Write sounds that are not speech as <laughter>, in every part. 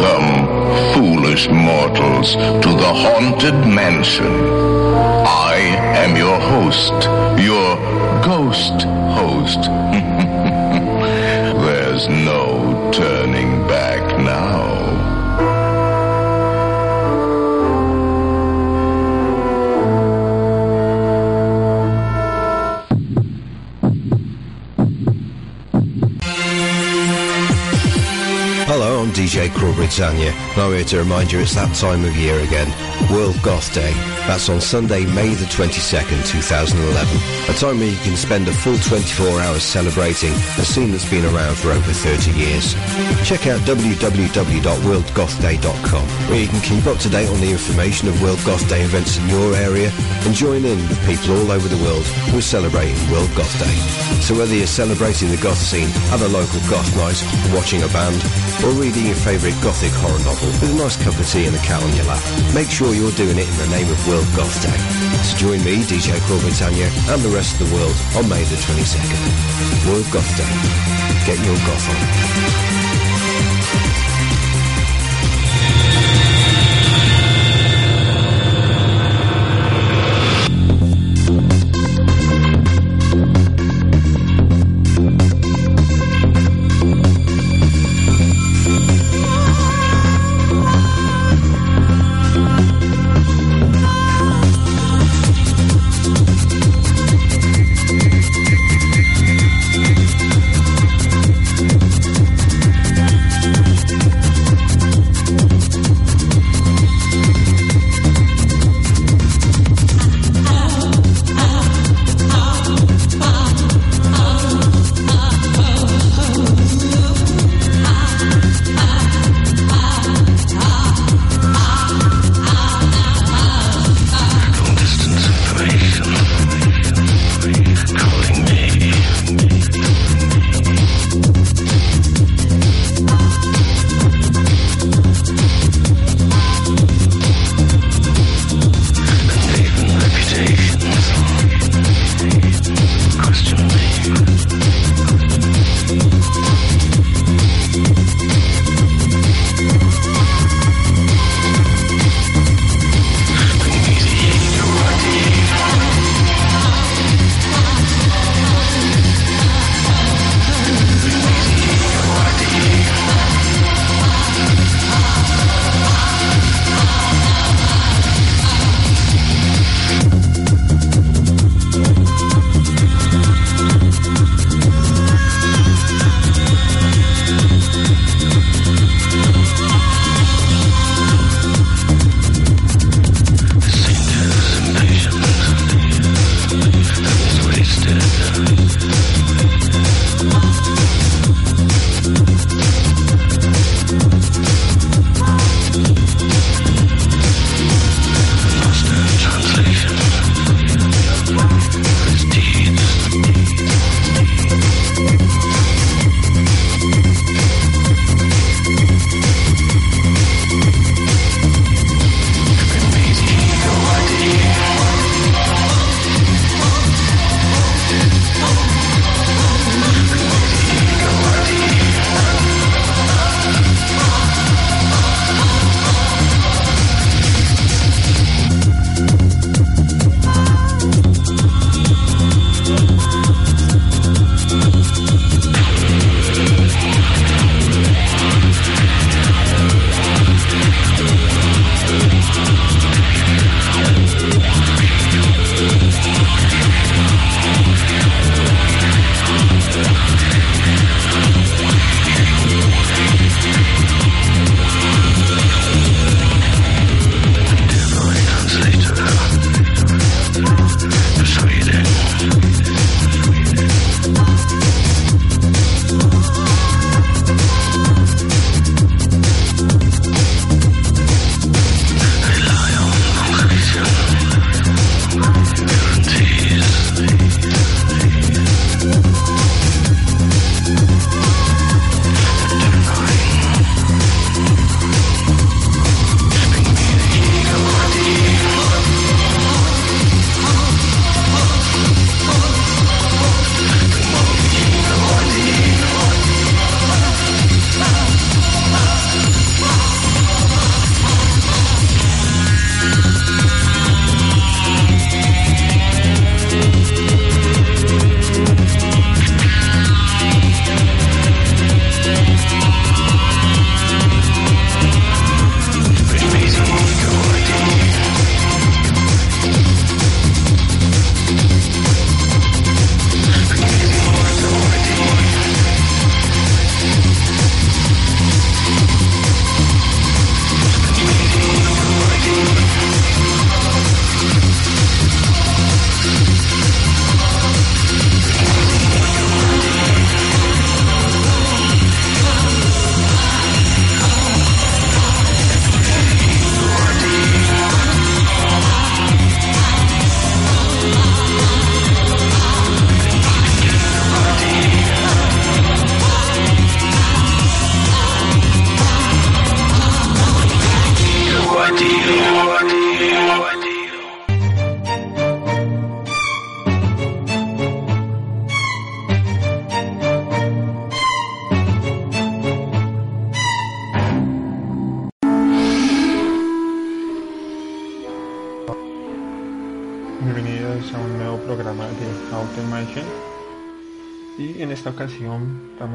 Welcome, foolish mortals, to the Haunted Mansion. I am your host, your ghost host. <laughs> There's no turning back DJ Britannia, and I'm here to remind you it's that time of year again. World Goth Day. That's on Sunday, May the 22nd, 2011. A time where you can spend a full 24 hours celebrating a scene that's been around for over 30 years. Check out www.worldgothday.com, where you can keep up to date on the information of World Goth Day events in your area and join in with people all over the world who are celebrating World Goth Day. So whether you're celebrating the goth scene a local goth night, watching a band, or reading your favourite gothic horror novel with a nice cup of tea and a cat on your lap, make sure you're doing it in the name of World Goth Day. So join me, DJ Craw Britannia, and the rest of the world on May the 22nd. World Goth Day. Get your goth on.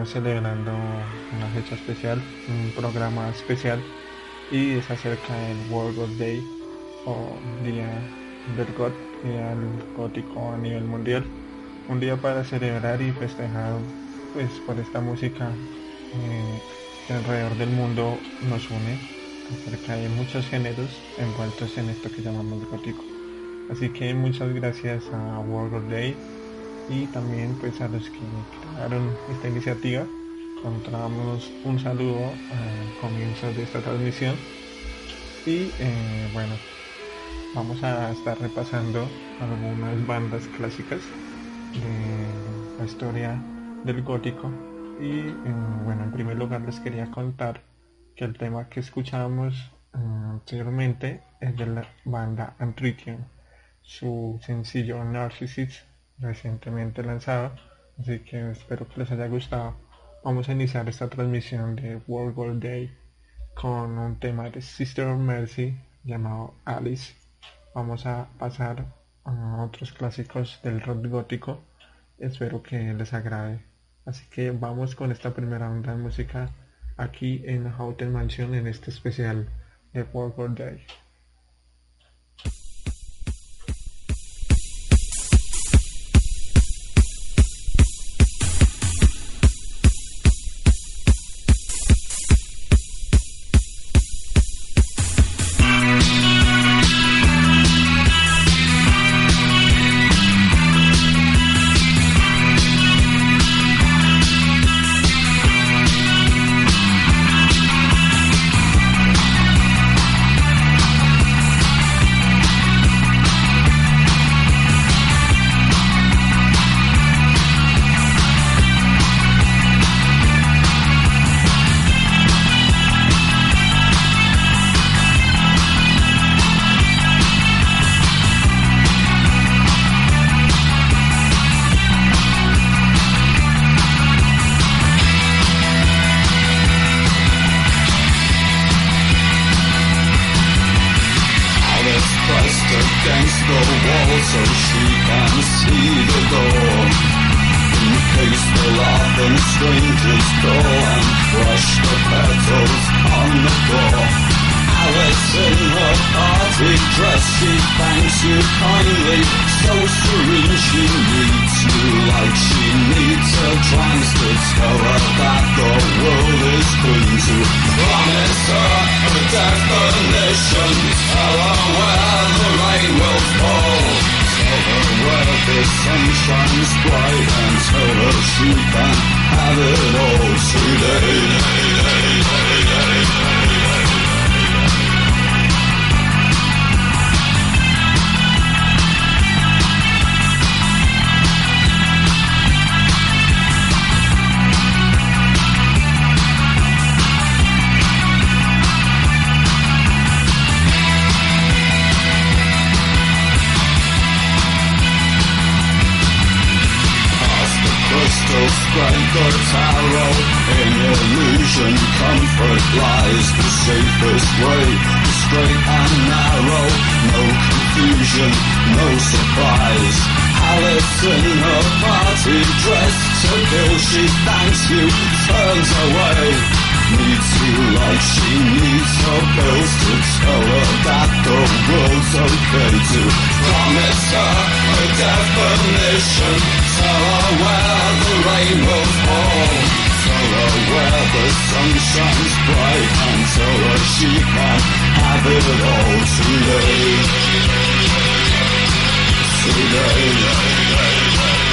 Celebrando una fecha especial, un programa especial y es acerca del World God Day o Día del God, Día Gótico a nivel mundial. Un día para celebrar y festejar pues por esta música eh, que alrededor del mundo nos une, porque hay muchos géneros envueltos en esto que llamamos gótico. Así que muchas gracias a World Day y también pues a los que crearon esta iniciativa. Encontramos un saludo al comienzo de esta transmisión y eh, bueno, vamos a estar repasando algunas bandas clásicas de la historia del gótico y eh, bueno, en primer lugar les quería contar que el tema que escuchamos eh, anteriormente es de la banda Antritium, su sencillo Narcissus recientemente lanzado, así que espero que les haya gustado. Vamos a iniciar esta transmisión de World War Day con un tema de Sister of Mercy llamado Alice. Vamos a pasar a otros clásicos del rock gótico. Espero que les agrade. Así que vamos con esta primera onda de música aquí en Hotel Mansion en este especial de World War Day. mission. Follow where the rainbows fall. Follow where the sun shines bright until a sheep can have it all today. Today.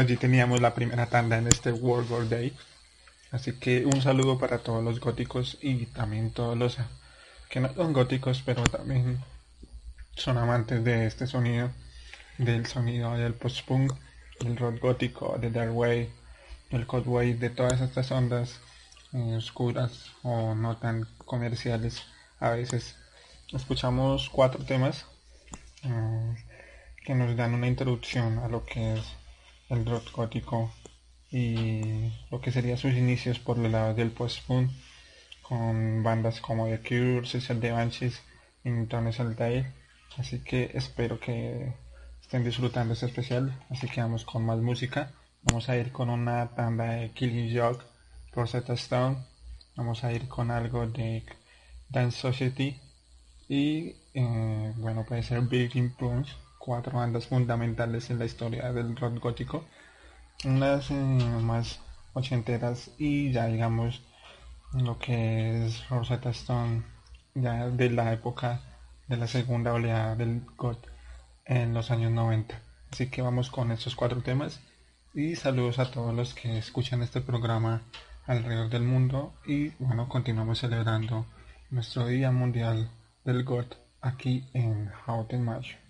Allí teníamos la primera tanda en este World War Day. Así que un saludo para todos los góticos y también todos los que no son góticos, pero también son amantes de este sonido, del sonido del post-punk, del rock gótico, del dark wave, del cold wave, de todas estas ondas eh, oscuras o no tan comerciales a veces. Escuchamos cuatro temas eh, que nos dan una introducción a lo que es el rock gótico y lo que serían sus inicios por el lado del post-punk con bandas como The Cure, Cecil de Banshees y Newton Day. Así que espero que estén disfrutando este especial. Así que vamos con más música. Vamos a ir con una tanda de Killing Joke por Z Stone. Vamos a ir con algo de Dance Society. Y eh, bueno, puede ser Big Influence. Cuatro bandas fundamentales en la historia del rock gótico. Unas eh, más ochenteras y ya digamos lo que es Rosetta Stone ya de la época de la segunda oleada del God en los años 90 así que vamos con estos cuatro temas y saludos a todos los que escuchan este programa alrededor del mundo y bueno continuamos celebrando nuestro día mundial del God aquí en Houghton Mayo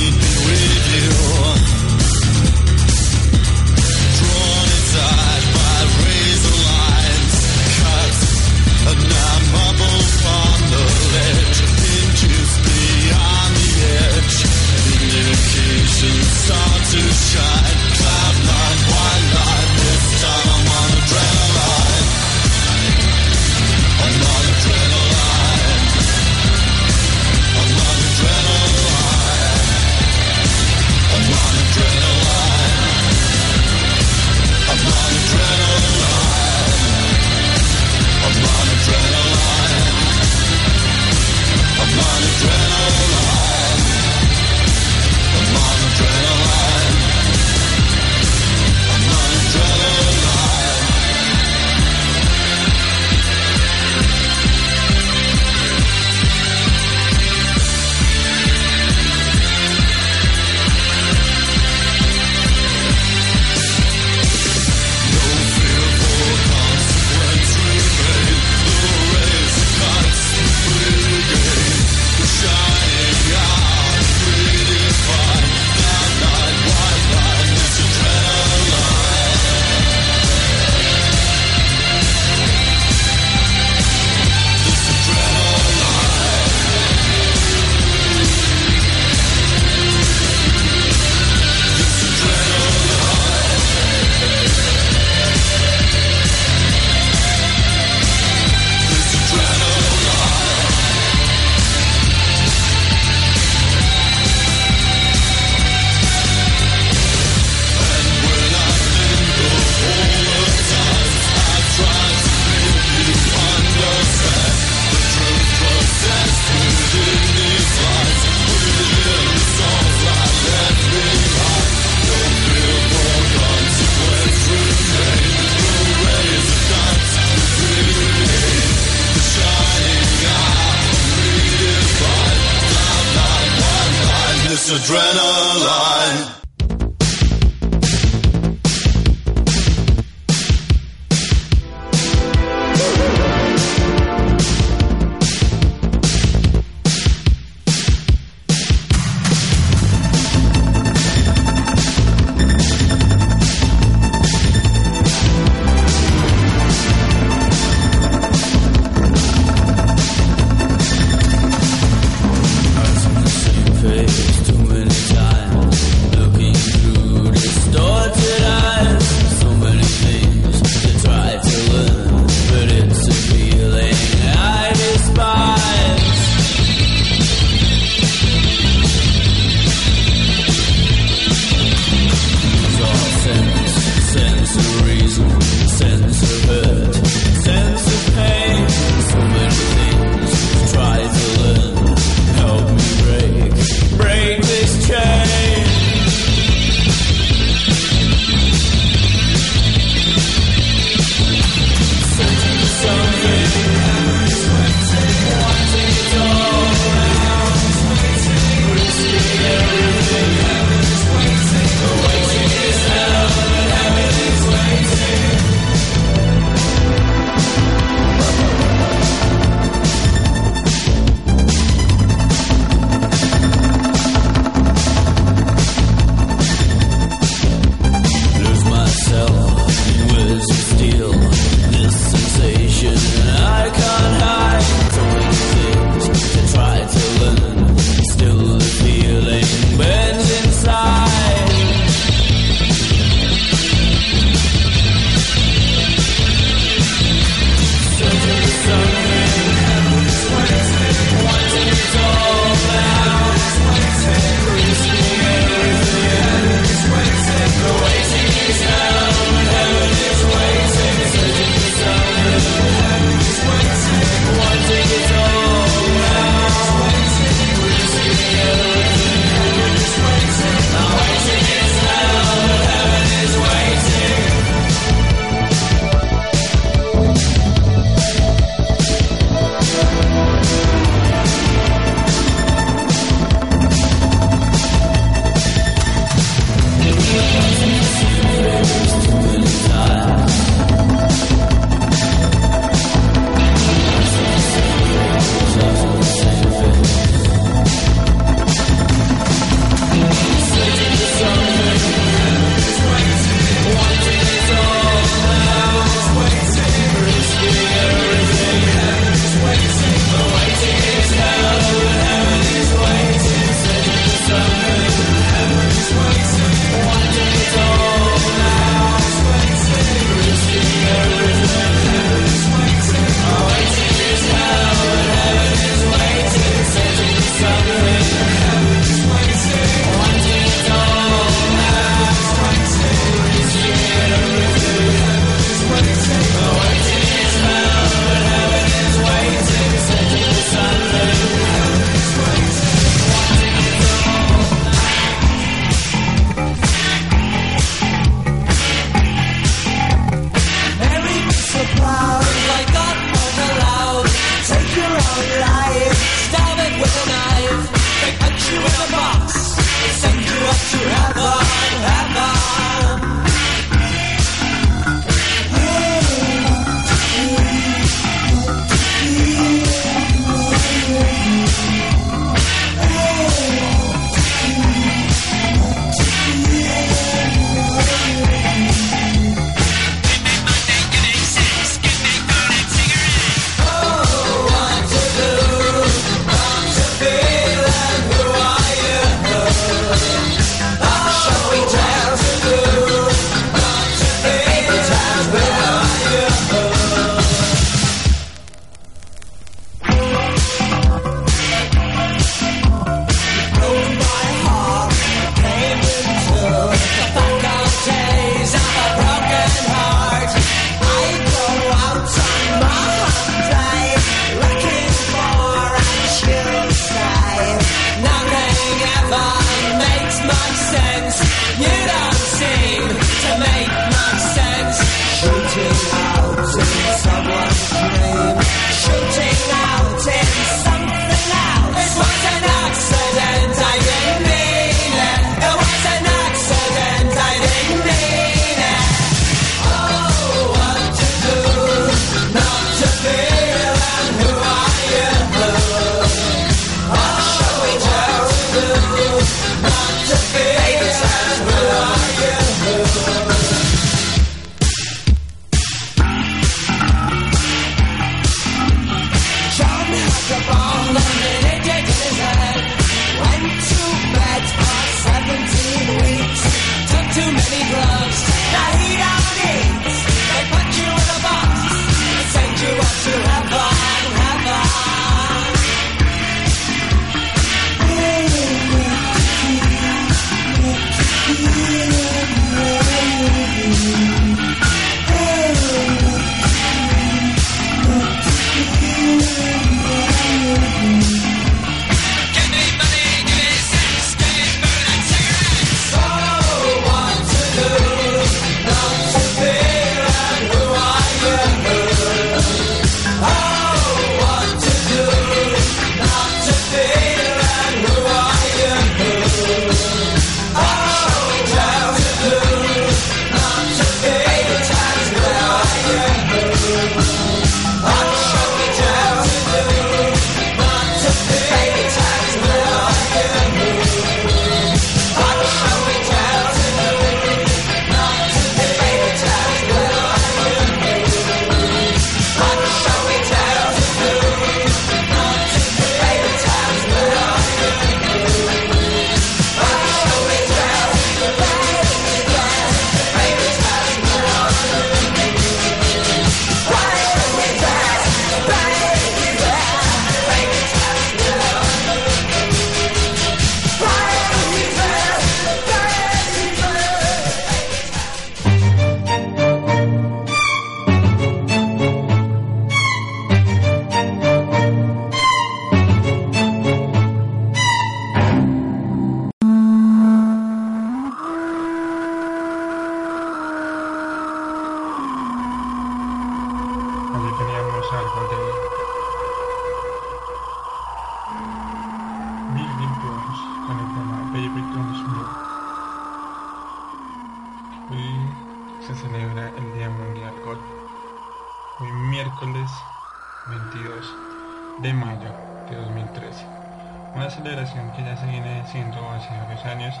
años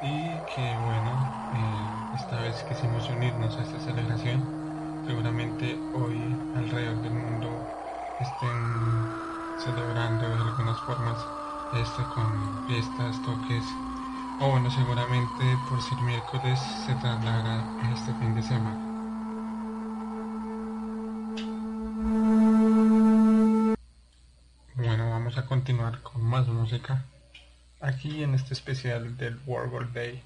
y que bueno, eh, esta vez quisimos unirnos a esta celebración. Seguramente hoy alrededor del mundo estén celebrando de algunas formas esto con fiestas, toques, o bueno, seguramente por ser miércoles se trasladará a este fin de semana. Bueno, vamos a continuar con más música. Aquí en este especial del World Day,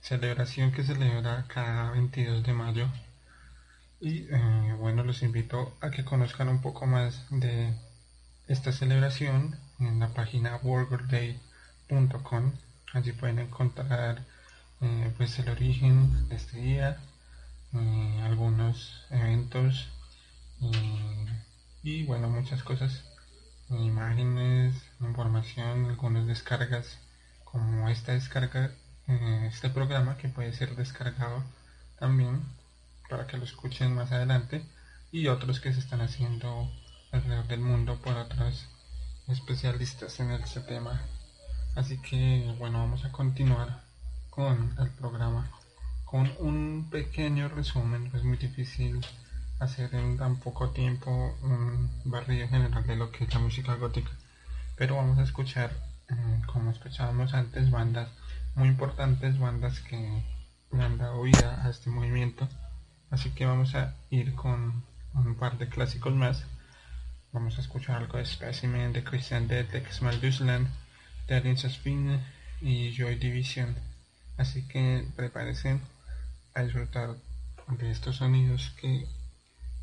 celebración que celebra cada 22 de mayo. Y eh, bueno, los invito a que conozcan un poco más de esta celebración en la página worldday.com. Allí pueden encontrar eh, pues el origen de este día, eh, algunos eventos y bueno muchas cosas, imágenes, información, algunas descargas como esta descarga, eh, este programa que puede ser descargado también para que lo escuchen más adelante y otros que se están haciendo alrededor del mundo por otros especialistas en este tema. Así que bueno, vamos a continuar con el programa con un pequeño resumen. Es muy difícil hacer en tan poco tiempo un barrido general de lo que es la música gótica. Pero vamos a escuchar, eh, como escuchábamos antes, bandas muy importantes, bandas que han dado vida a este movimiento. Así que vamos a ir con un par de clásicos más Vamos a escuchar algo de Specimen, de Christian Dead, de Xmal Dusland, de Alien Spin y Joy Division. Así que prepárense a disfrutar de estos sonidos que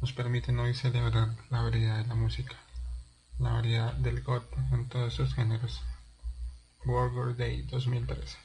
nos permiten hoy celebrar la variedad de la música, la variedad del goth en todos sus géneros. Burger Day 2013.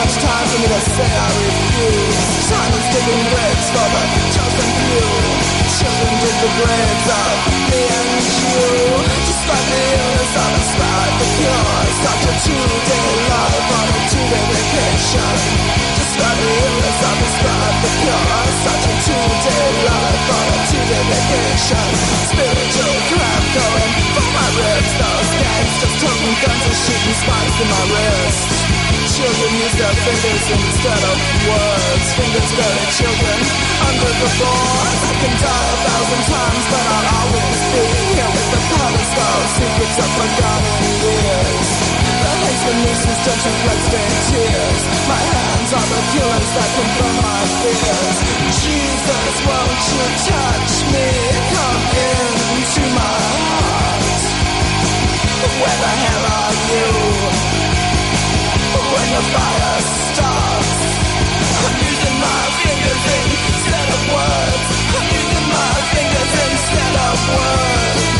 Much time for me to say I refuse. Time is digging graves for the chosen few. Children dig the graves of me and you. Despite the illness, I describe the cure. Such a two-day life on a two-day vacation. Despite the illness, I describe the cure. Such a two-day life on a two-day vacation. Spiritual crap going for my ribs. Those gangs just toting guns and shooting spikes in my wrist. Children use their fingers instead of words. Fingers bury children under the boards. I can die a thousand times, but I'll always be here with the powders, those secrets of forgotten years. The haste and nooses don't you bloodstained tears. My hands are the killers that confirm my fears. Jesus, won't you touch me? Come into my heart. Where the hell are you? Instead of words.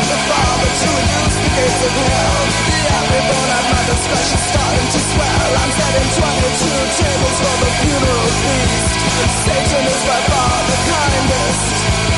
The Father to the gates of hell. The at my starting to swell. I'm setting 22 tables for the funeral feast. Satan is by far the kindest.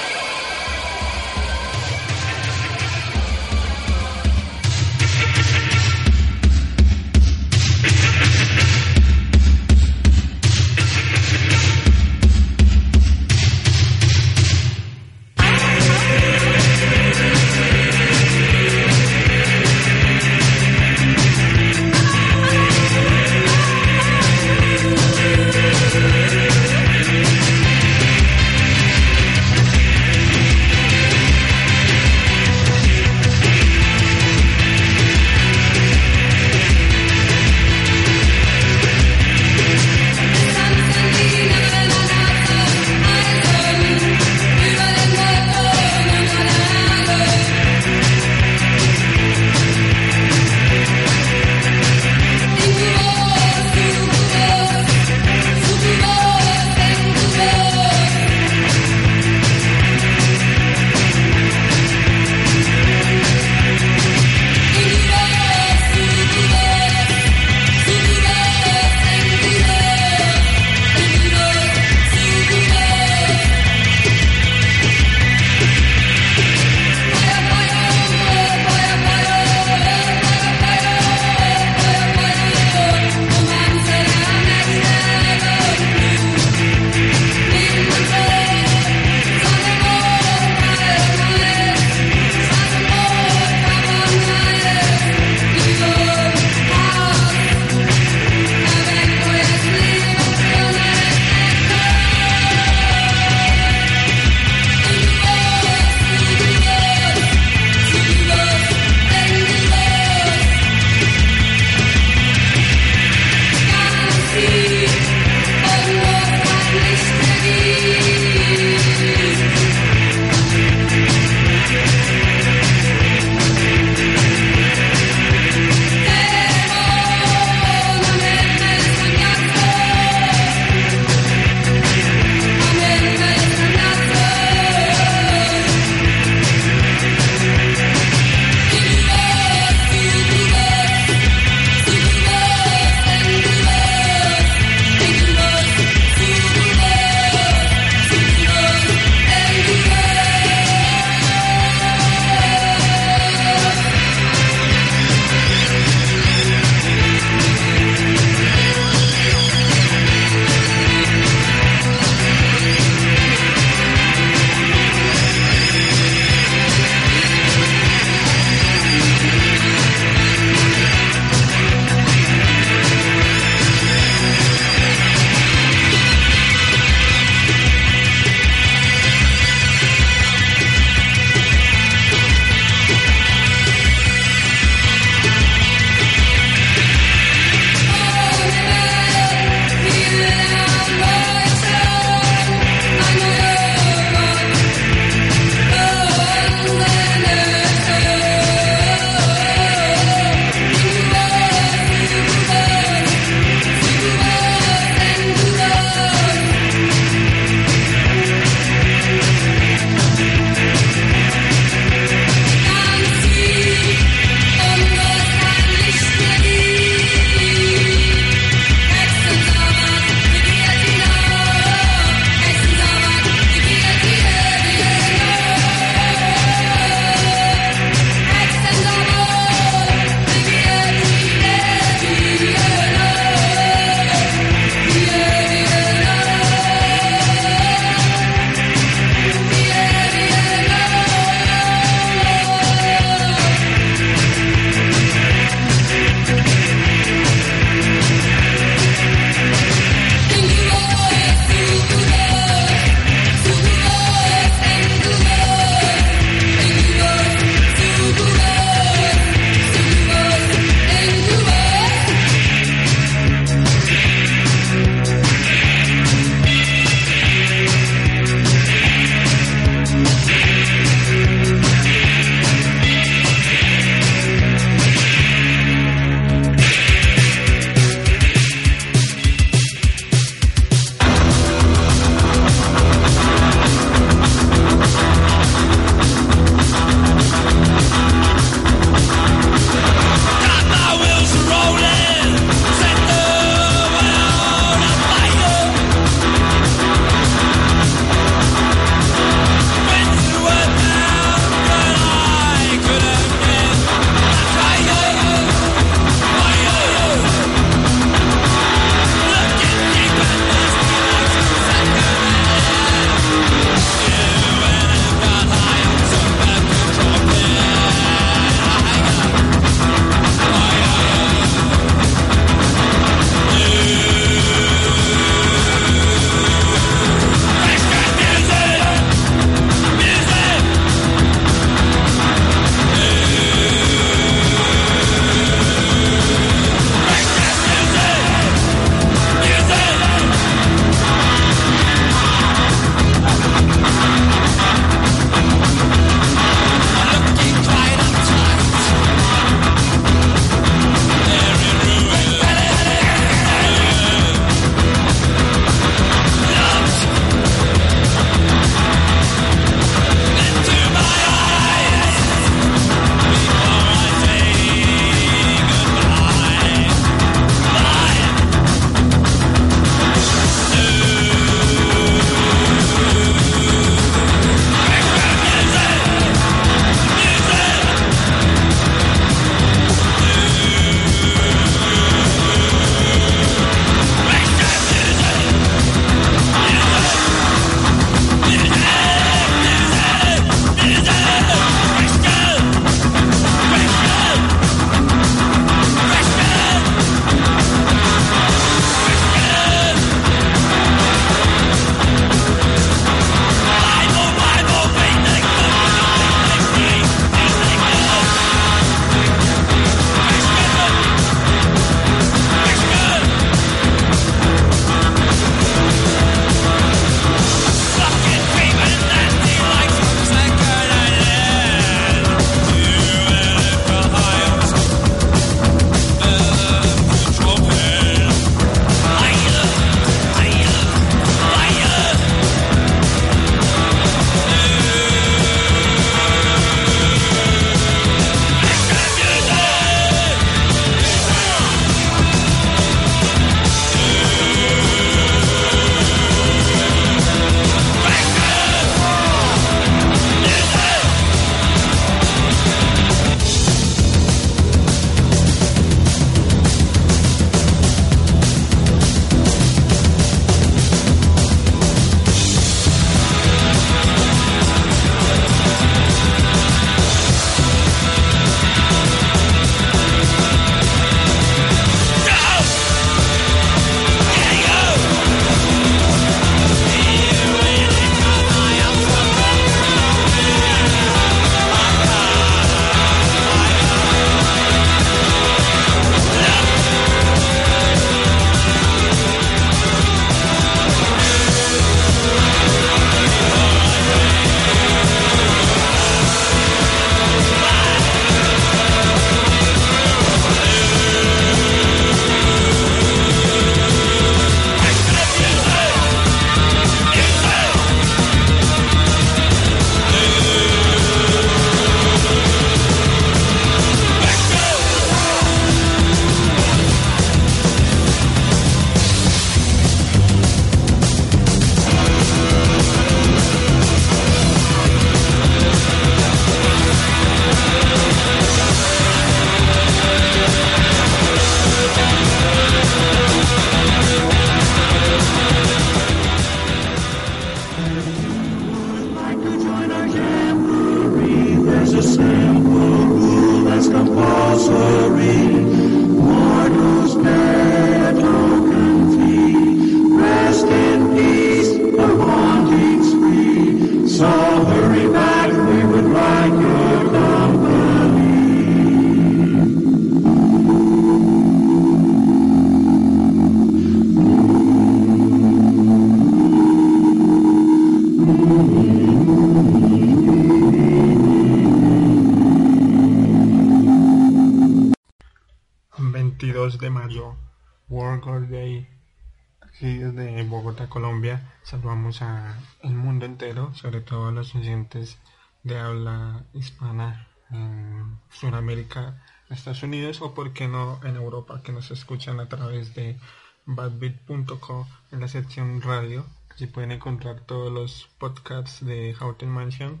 Saludamos a el mundo entero, sobre todo a los oyentes de habla hispana en Sudamérica, Estados Unidos o por qué no en Europa que nos escuchan a través de badbit.co en la sección radio. Allí pueden encontrar todos los podcasts de Houten Mansion,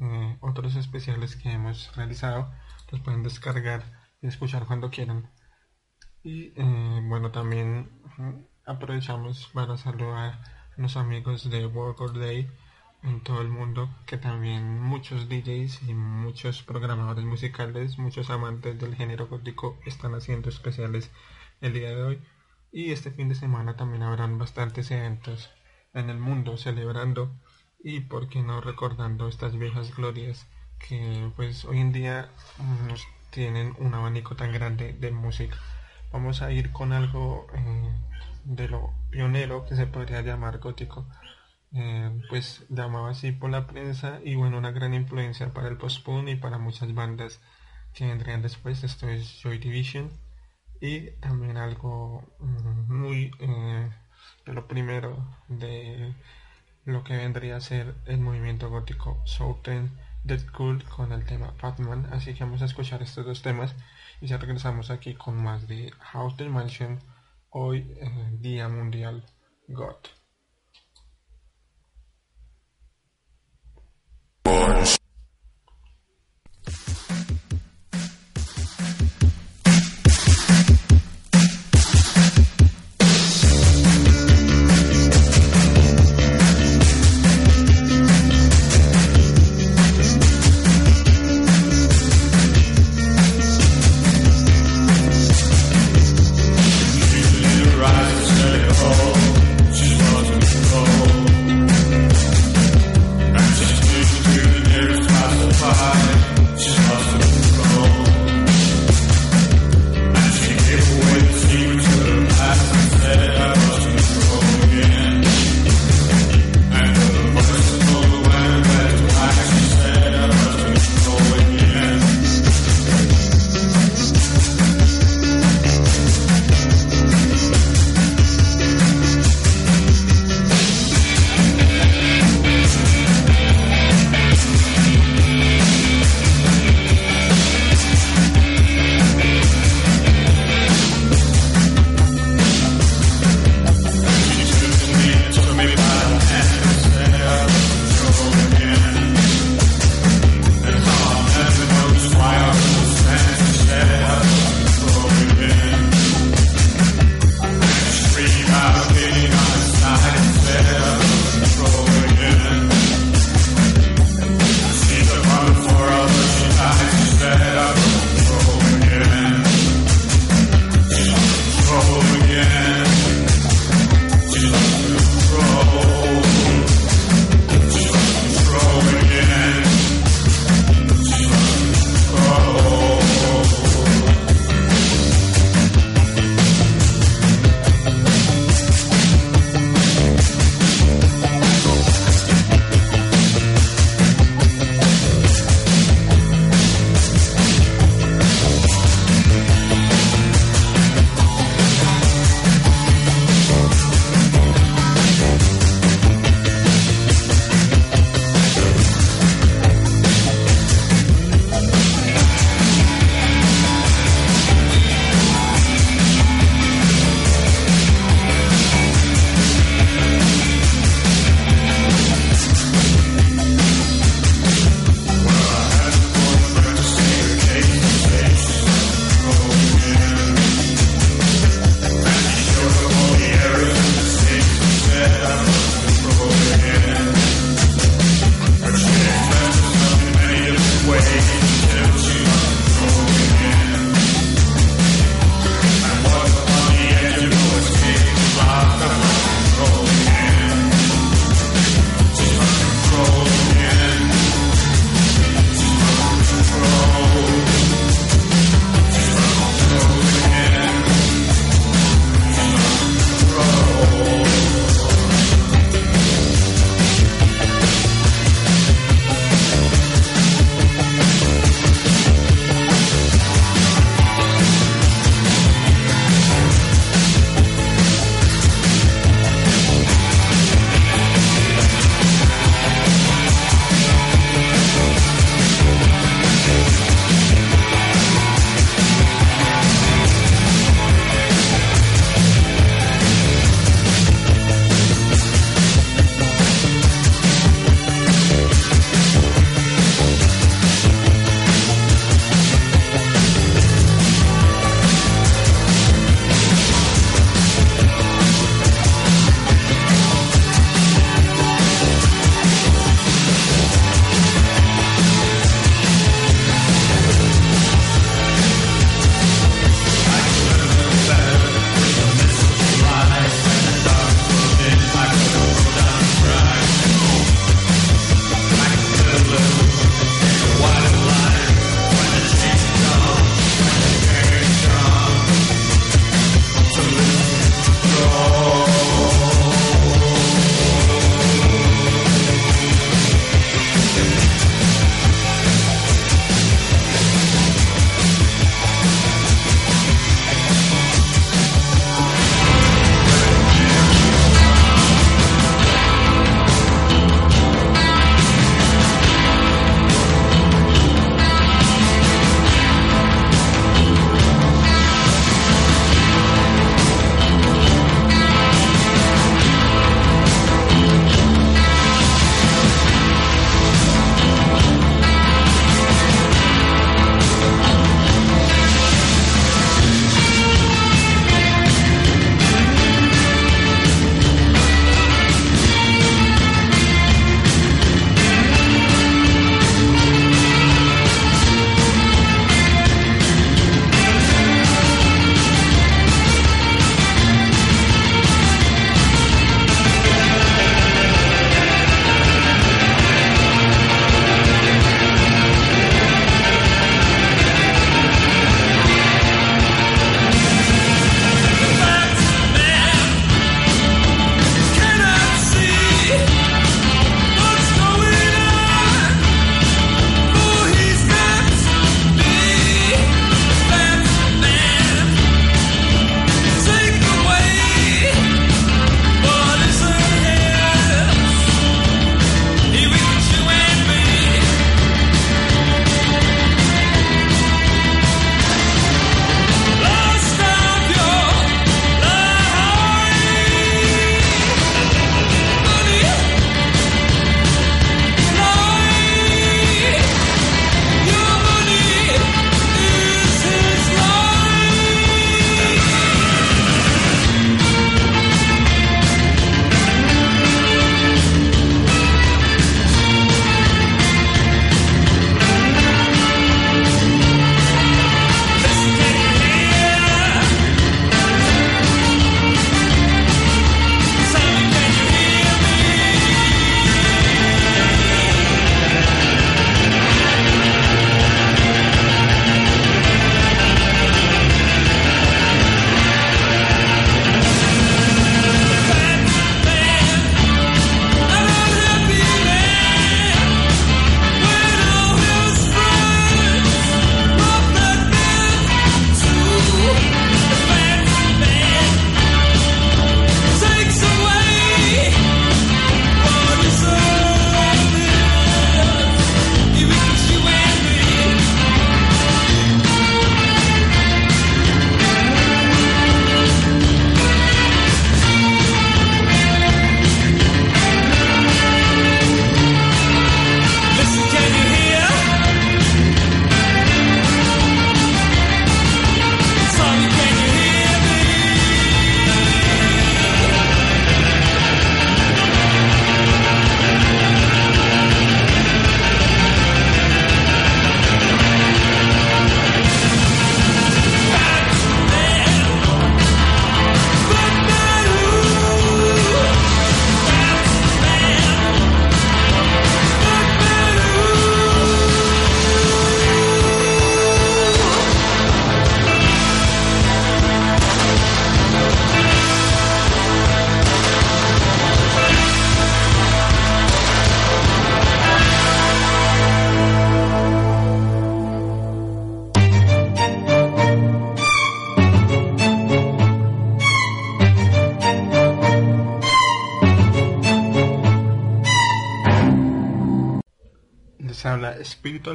eh, otros especiales que hemos realizado. Los pueden descargar y escuchar cuando quieran. Y eh, bueno, también aprovechamos para saludar los amigos de Work Day en todo el mundo, que también muchos DJs y muchos programadores musicales, muchos amantes del género gótico están haciendo especiales el día de hoy. Y este fin de semana también habrán bastantes eventos en el mundo celebrando y por qué no recordando estas viejas glorias que pues hoy en día nos tienen un abanico tan grande de música. Vamos a ir con algo eh, de lo pionero que se podría llamar gótico eh, pues llamaba así por la prensa y bueno, una gran influencia para el post-punk y para muchas bandas que vendrían después. Esto es Joy Division y también algo mm, muy eh, de lo primero de lo que vendría a ser el movimiento gótico Southern Dead Cool con el tema Batman. Así que vamos a escuchar estos dos temas y ya regresamos aquí con más de House Mansion hoy, eh, Día Mundial God.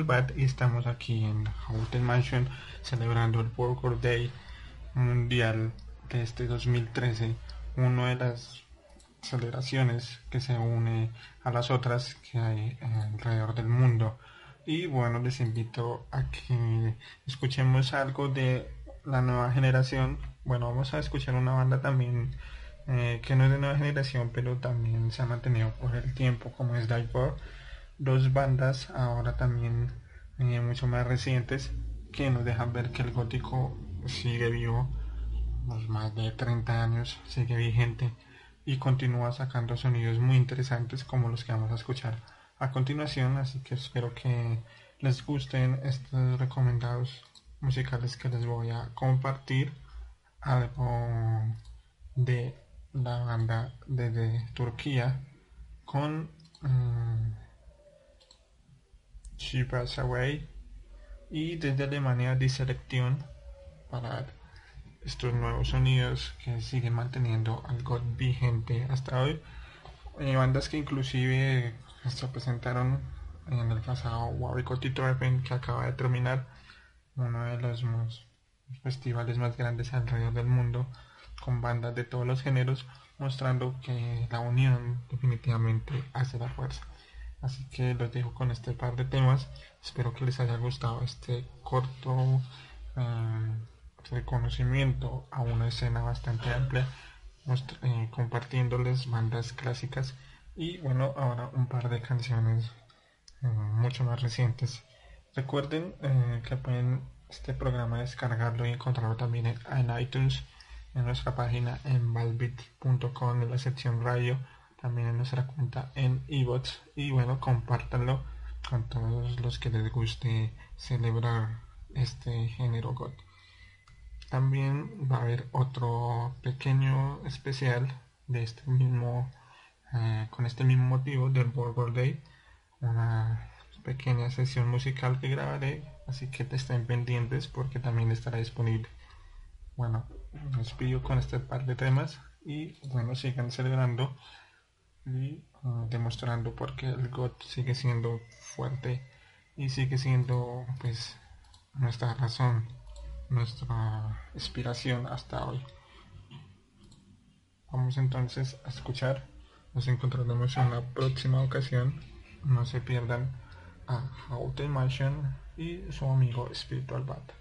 Spiritual Bat y estamos aquí en Hotel Mansion celebrando el World Day Mundial de este 2013, una de las celebraciones que se une a las otras que hay alrededor del mundo. Y bueno, les invito a que escuchemos algo de la nueva generación. Bueno, vamos a escuchar una banda también eh, que no es de nueva generación, pero también se ha mantenido por el tiempo, como es Dive dos bandas ahora también eh, mucho más recientes que nos dejan ver que el gótico sigue vivo, los más de 30 años, sigue vigente y continúa sacando sonidos muy interesantes como los que vamos a escuchar a continuación, así que espero que les gusten estos recomendados musicales que les voy a compartir algo de la banda desde Turquía con mm, She Pass Away y desde Alemania Diselección para estos nuevos sonidos que siguen manteniendo algo vigente hasta hoy. Eh, bandas que inclusive se presentaron en el pasado Warwick Open que acaba de terminar uno de los festivales más grandes alrededor del mundo con bandas de todos los géneros mostrando que la unión definitivamente hace la fuerza. Así que los dejo con este par de temas. Espero que les haya gustado este corto eh, reconocimiento a una escena bastante amplia, eh, compartiéndoles bandas clásicas y bueno, ahora un par de canciones eh, mucho más recientes. Recuerden que pueden este programa descargarlo y encontrarlo también en, iTunes, en nuestra página en valbit.com en la sección radio también en nuestra cuenta en ebots y bueno compártanlo con todos los que les guste celebrar este género God. También va a haber otro pequeño especial de este mismo eh, con este mismo motivo del World Day. Una pequeña sesión musical que grabaré así que estén pendientes porque también estará disponible. Bueno me despido con este par de temas y bueno sigan celebrando y ah, demostrando por qué el GOT sigue siendo fuerte y sigue siendo pues nuestra razón, nuestra inspiración hasta hoy. Vamos entonces a escuchar, nos encontraremos en la próxima ocasión, no se pierdan a Haute Mansion y su amigo Spiritual Bat.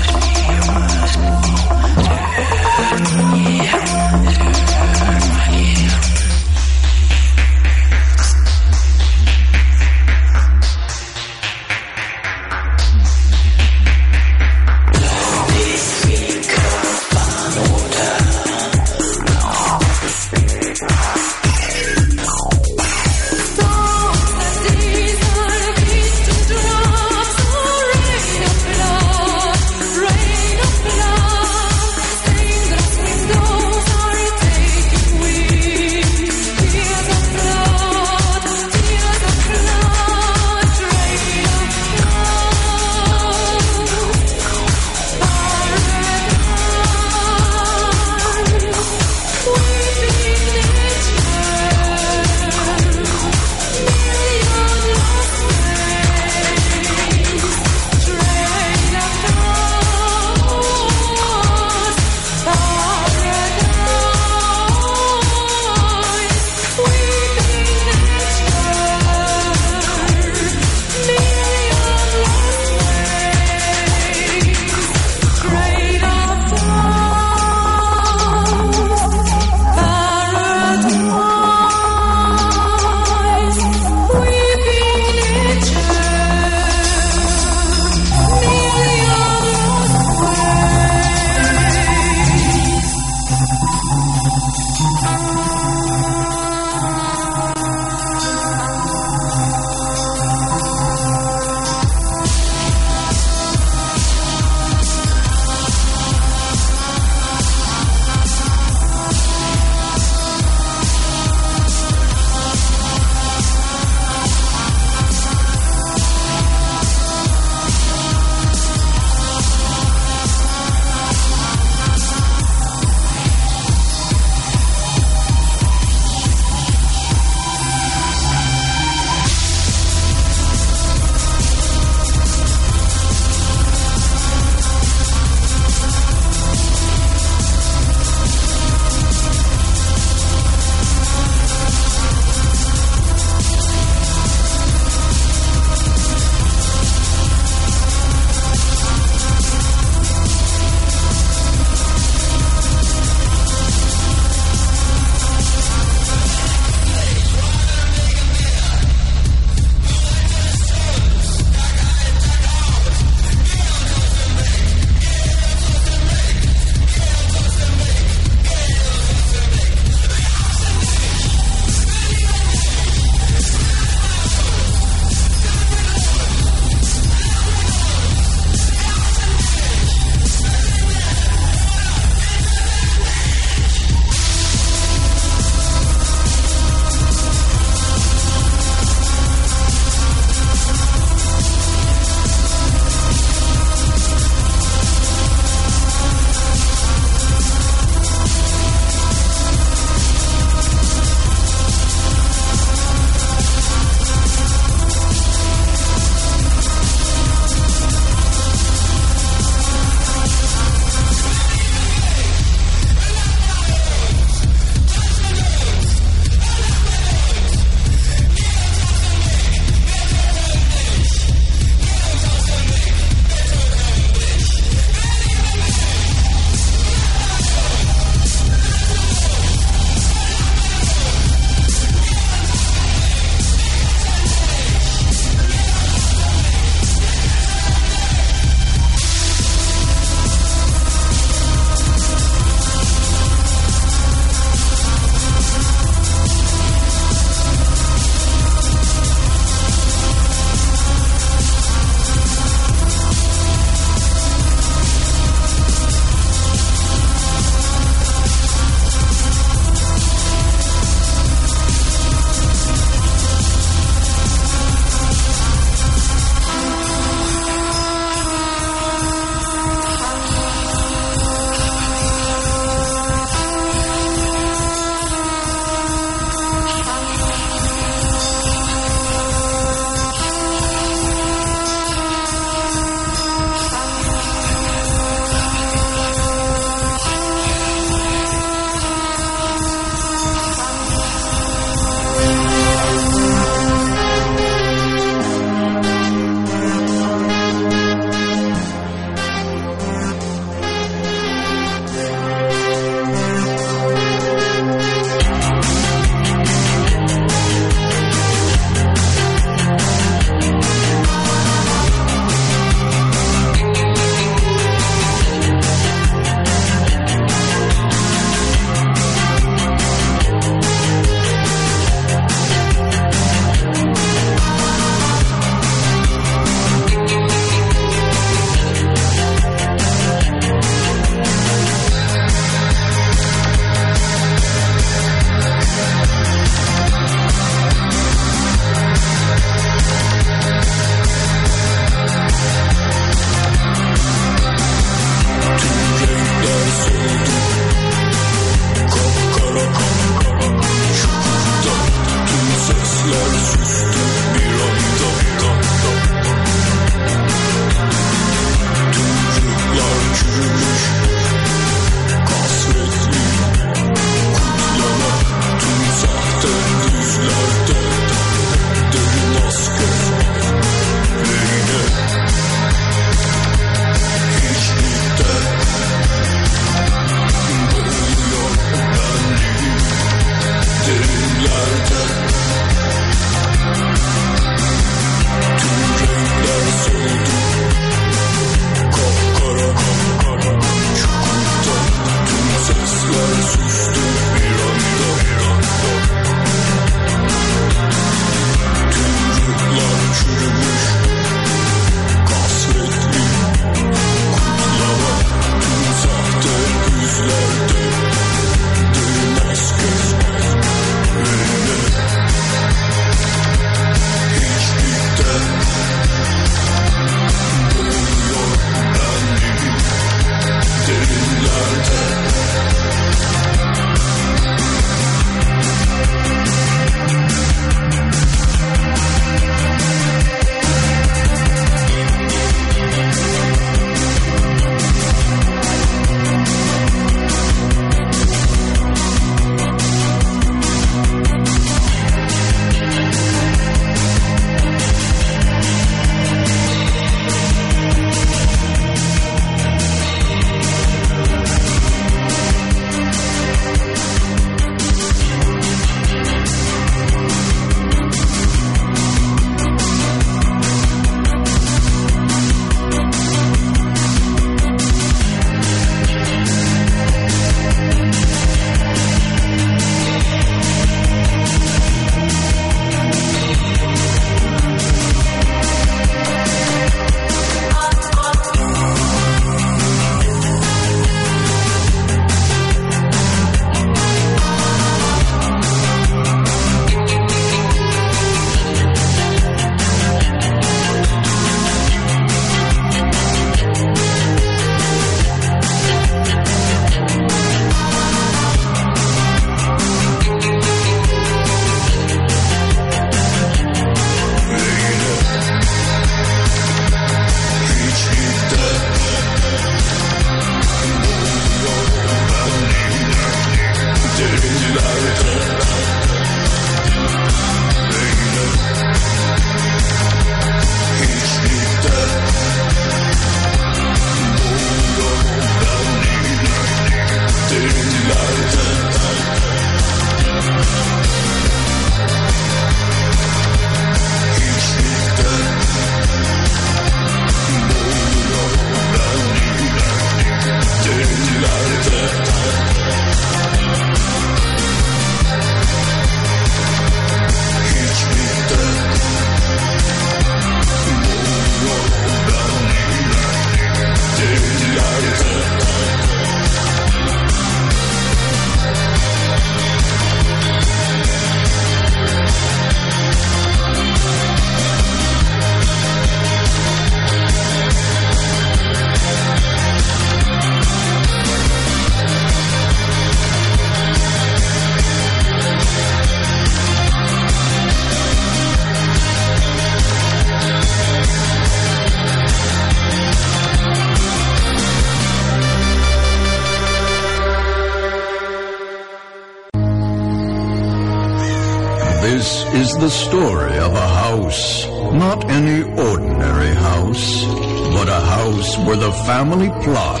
Family plot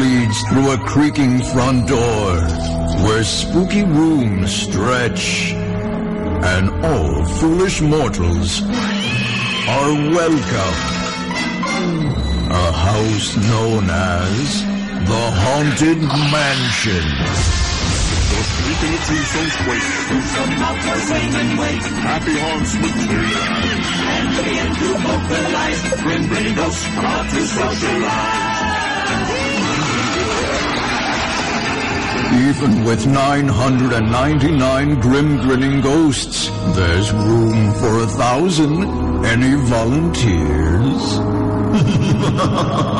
leads through a creaking front door, where spooky rooms stretch, and all foolish mortals are welcome. A house known as the Haunted Mansion. Wait. And wait. Happy haunts with to vocalize. Grim to socialize. Even with 999 grim grinning ghosts, there's room for a thousand. Any volunteers? <laughs>